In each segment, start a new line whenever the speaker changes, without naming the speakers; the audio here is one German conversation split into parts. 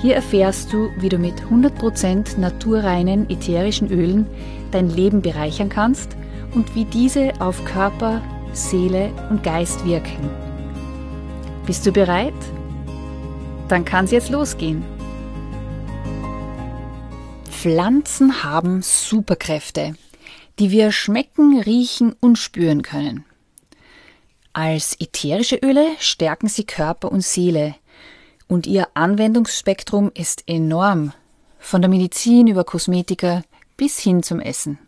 Hier erfährst du, wie du mit 100% naturreinen ätherischen Ölen dein Leben bereichern kannst und wie diese auf Körper, Seele und Geist wirken. Bist du bereit? Dann kann es jetzt losgehen. Pflanzen haben Superkräfte, die wir schmecken, riechen und spüren können. Als ätherische Öle stärken sie Körper und Seele – und ihr Anwendungsspektrum ist enorm, von der Medizin über Kosmetika bis hin zum Essen.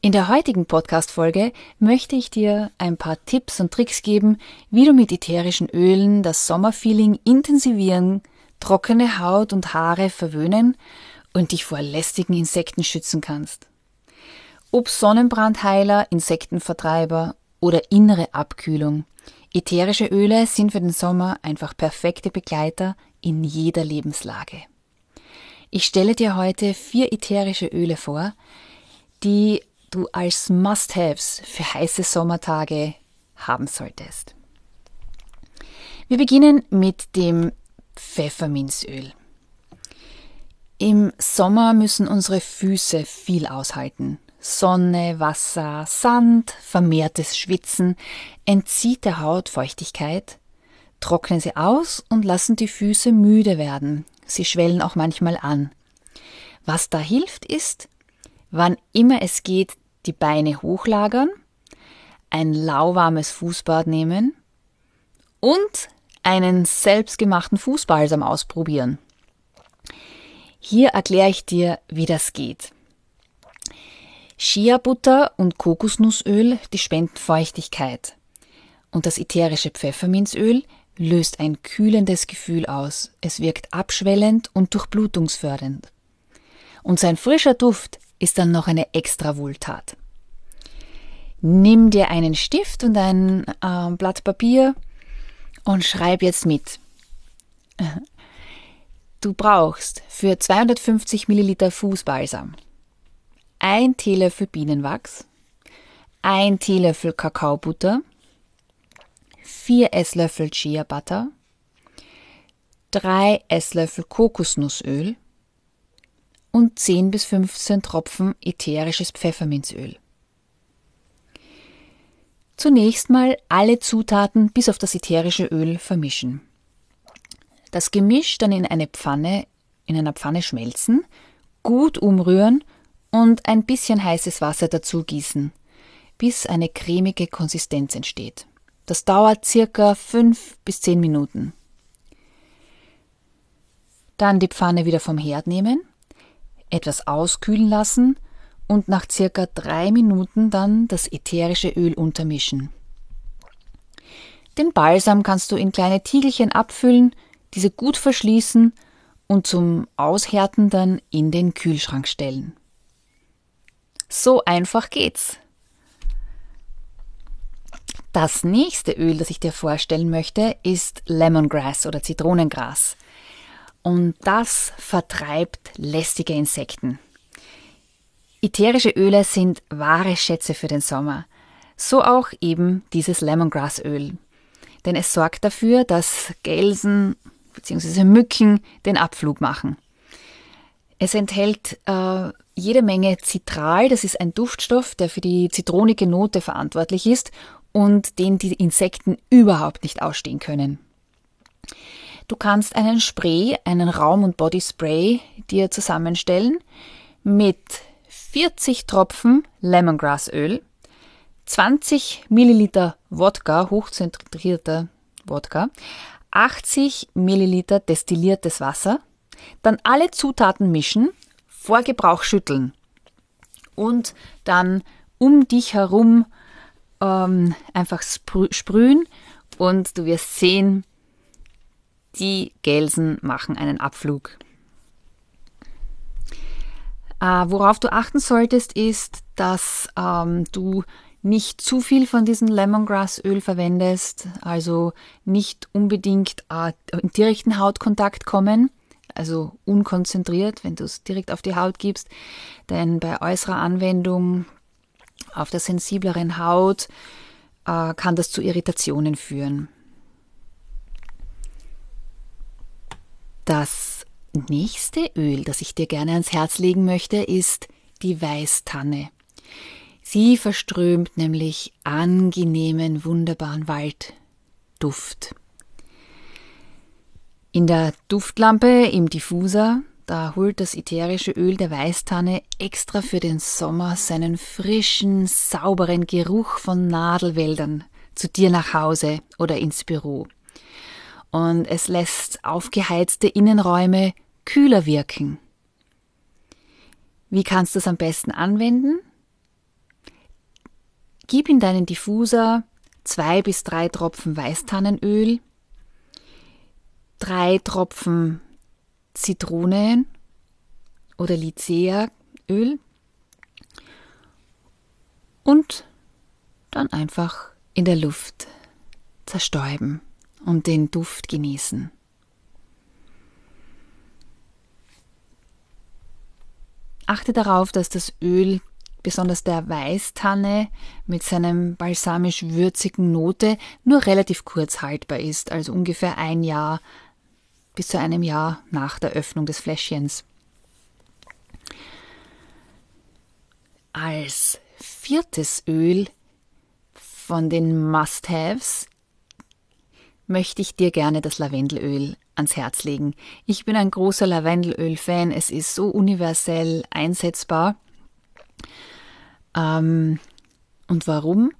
In der heutigen Podcast-Folge möchte ich dir ein paar Tipps und Tricks geben, wie du mit ätherischen Ölen das Sommerfeeling intensivieren, trockene Haut und Haare verwöhnen und dich vor lästigen Insekten schützen kannst. Ob Sonnenbrandheiler, Insektenvertreiber oder innere Abkühlung, Ätherische Öle sind für den Sommer einfach perfekte Begleiter in jeder Lebenslage. Ich stelle dir heute vier ätherische Öle vor, die du als Must-Haves für heiße Sommertage haben solltest. Wir beginnen mit dem Pfefferminzöl. Im Sommer müssen unsere Füße viel aushalten. Sonne, Wasser, Sand, vermehrtes Schwitzen entzieht der Haut Feuchtigkeit, trocknen sie aus und lassen die Füße müde werden. Sie schwellen auch manchmal an. Was da hilft ist, wann immer es geht, die Beine hochlagern, ein lauwarmes Fußbad nehmen und einen selbstgemachten Fußbalsam ausprobieren. Hier erkläre ich dir, wie das geht. Shea-Butter und Kokosnussöl, die spenden Feuchtigkeit. Und das ätherische Pfefferminzöl löst ein kühlendes Gefühl aus. Es wirkt abschwellend und durchblutungsfördernd. Und sein frischer Duft ist dann noch eine extra Wohltat. Nimm dir einen Stift und ein äh, Blatt Papier und schreib jetzt mit. Du brauchst für 250 Milliliter Fußbalsam ein Teelöffel Bienenwachs, ein Teelöffel Kakaobutter, vier Esslöffel Chia Butter, drei Esslöffel Kokosnussöl und 10 bis 15 Tropfen ätherisches Pfefferminzöl. Zunächst mal alle Zutaten bis auf das ätherische Öl vermischen. Das Gemisch dann in eine Pfanne, in einer Pfanne schmelzen, gut umrühren und ein bisschen heißes Wasser dazu gießen, bis eine cremige Konsistenz entsteht. Das dauert circa 5 bis 10 Minuten. Dann die Pfanne wieder vom Herd nehmen, etwas auskühlen lassen und nach circa 3 Minuten dann das ätherische Öl untermischen. Den Balsam kannst du in kleine Tiegelchen abfüllen, diese gut verschließen und zum Aushärten dann in den Kühlschrank stellen. So einfach geht's. Das nächste Öl, das ich dir vorstellen möchte, ist Lemongrass oder Zitronengras. Und das vertreibt lästige Insekten. Ätherische Öle sind wahre Schätze für den Sommer. So auch eben dieses Lemongrassöl. Denn es sorgt dafür, dass Gelsen bzw. Mücken den Abflug machen. Es enthält äh, jede Menge Zitral, das ist ein Duftstoff, der für die zitronige Note verantwortlich ist und den die Insekten überhaupt nicht ausstehen können. Du kannst einen Spray, einen Raum- und Bodyspray dir zusammenstellen mit 40 Tropfen Lemongrassöl, 20 Milliliter Wodka, hochzentrierter Wodka, 80 Milliliter destilliertes Wasser, dann alle Zutaten mischen, vor Gebrauch schütteln und dann um dich herum ähm, einfach sprühen und du wirst sehen, die Gelsen machen einen Abflug. Äh, worauf du achten solltest, ist, dass ähm, du nicht zu viel von diesem Lemongrassöl verwendest, also nicht unbedingt äh, in direkten Hautkontakt kommen, also unkonzentriert, wenn du es direkt auf die Haut gibst, denn bei äußerer Anwendung auf der sensibleren Haut äh, kann das zu Irritationen führen. Das nächste Öl, das ich dir gerne ans Herz legen möchte, ist die Weißtanne. Sie verströmt nämlich angenehmen, wunderbaren Waldduft. In der Duftlampe im Diffuser, da holt das ätherische Öl der Weißtanne extra für den Sommer seinen frischen, sauberen Geruch von Nadelwäldern zu dir nach Hause oder ins Büro. Und es lässt aufgeheizte Innenräume kühler wirken. Wie kannst du es am besten anwenden? Gib in deinen Diffuser zwei bis drei Tropfen Weißtannenöl, drei Tropfen Zitronen oder Lycea-Öl und dann einfach in der Luft zerstäuben und den Duft genießen. Achte darauf, dass das Öl besonders der Weißtanne mit seinem balsamisch würzigen Note nur relativ kurz haltbar ist, also ungefähr ein Jahr bis zu einem Jahr nach der Öffnung des Fläschchens. Als viertes Öl von den Must-Haves möchte ich dir gerne das Lavendelöl ans Herz legen. Ich bin ein großer Lavendelöl-Fan. Es ist so universell einsetzbar. Ähm, und warum?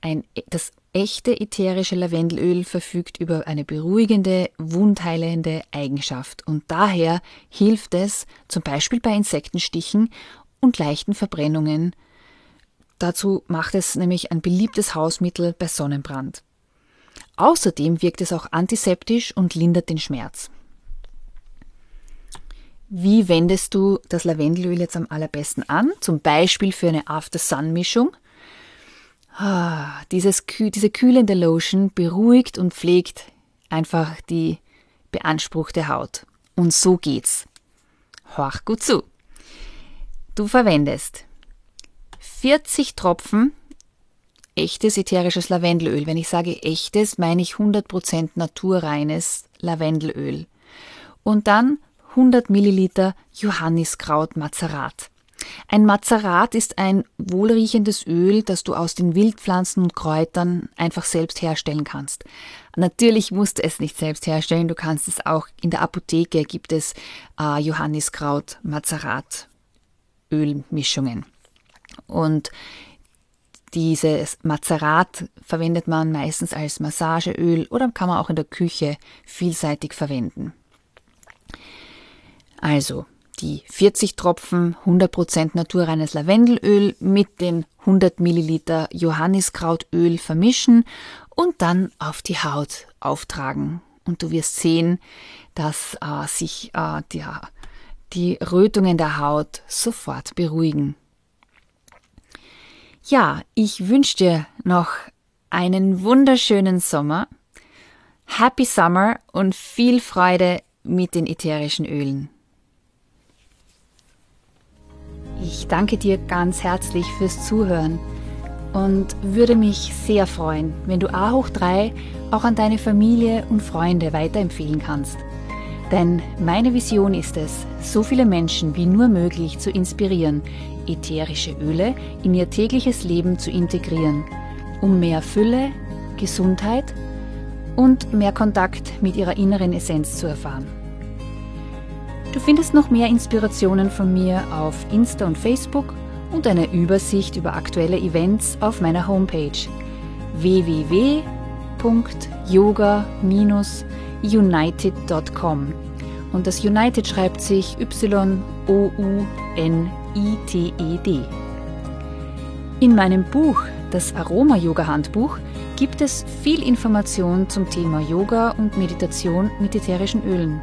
Ein, das echte ätherische Lavendelöl verfügt über eine beruhigende, wundheilende Eigenschaft und daher hilft es zum Beispiel bei Insektenstichen und leichten Verbrennungen. Dazu macht es nämlich ein beliebtes Hausmittel bei Sonnenbrand. Außerdem wirkt es auch antiseptisch und lindert den Schmerz. Wie wendest du das Lavendelöl jetzt am allerbesten an? Zum Beispiel für eine After-Sun-Mischung. Ah, dieses, diese kühlende Lotion beruhigt und pflegt einfach die beanspruchte Haut. Und so geht's. Horch gut zu. Du verwendest 40 Tropfen echtes ätherisches Lavendelöl. Wenn ich sage echtes, meine ich 100% naturreines Lavendelöl. Und dann 100 Milliliter Johanniskraut Mazerat. Ein Mazerat ist ein wohlriechendes Öl, das du aus den Wildpflanzen und Kräutern einfach selbst herstellen kannst. Natürlich musst du es nicht selbst herstellen, du kannst es auch in der Apotheke gibt es äh, Johanniskraut Mazerat Ölmischungen. Und dieses Mazerat verwendet man meistens als Massageöl oder kann man auch in der Küche vielseitig verwenden. Also die 40 Tropfen 100% naturreines Lavendelöl mit den 100 Milliliter Johanniskrautöl vermischen und dann auf die Haut auftragen. Und du wirst sehen, dass äh, sich äh, die, die Rötungen der Haut sofort beruhigen. Ja, ich wünsche dir noch einen wunderschönen Sommer, Happy Summer und viel Freude mit den ätherischen Ölen. Ich danke dir ganz herzlich fürs Zuhören und würde mich sehr freuen, wenn du A hoch 3 auch an deine Familie und Freunde weiterempfehlen kannst. Denn meine Vision ist es, so viele Menschen wie nur möglich zu inspirieren, ätherische Öle in ihr tägliches Leben zu integrieren, um mehr Fülle, Gesundheit und mehr Kontakt mit ihrer inneren Essenz zu erfahren. Du findest noch mehr Inspirationen von mir auf Insta und Facebook und eine Übersicht über aktuelle Events auf meiner Homepage www.yoga-united.com. Und das United schreibt sich Y-O-U-N-I-T-E-D. In meinem Buch, das Aroma-Yoga-Handbuch, gibt es viel Information zum Thema Yoga und Meditation mit ätherischen Ölen.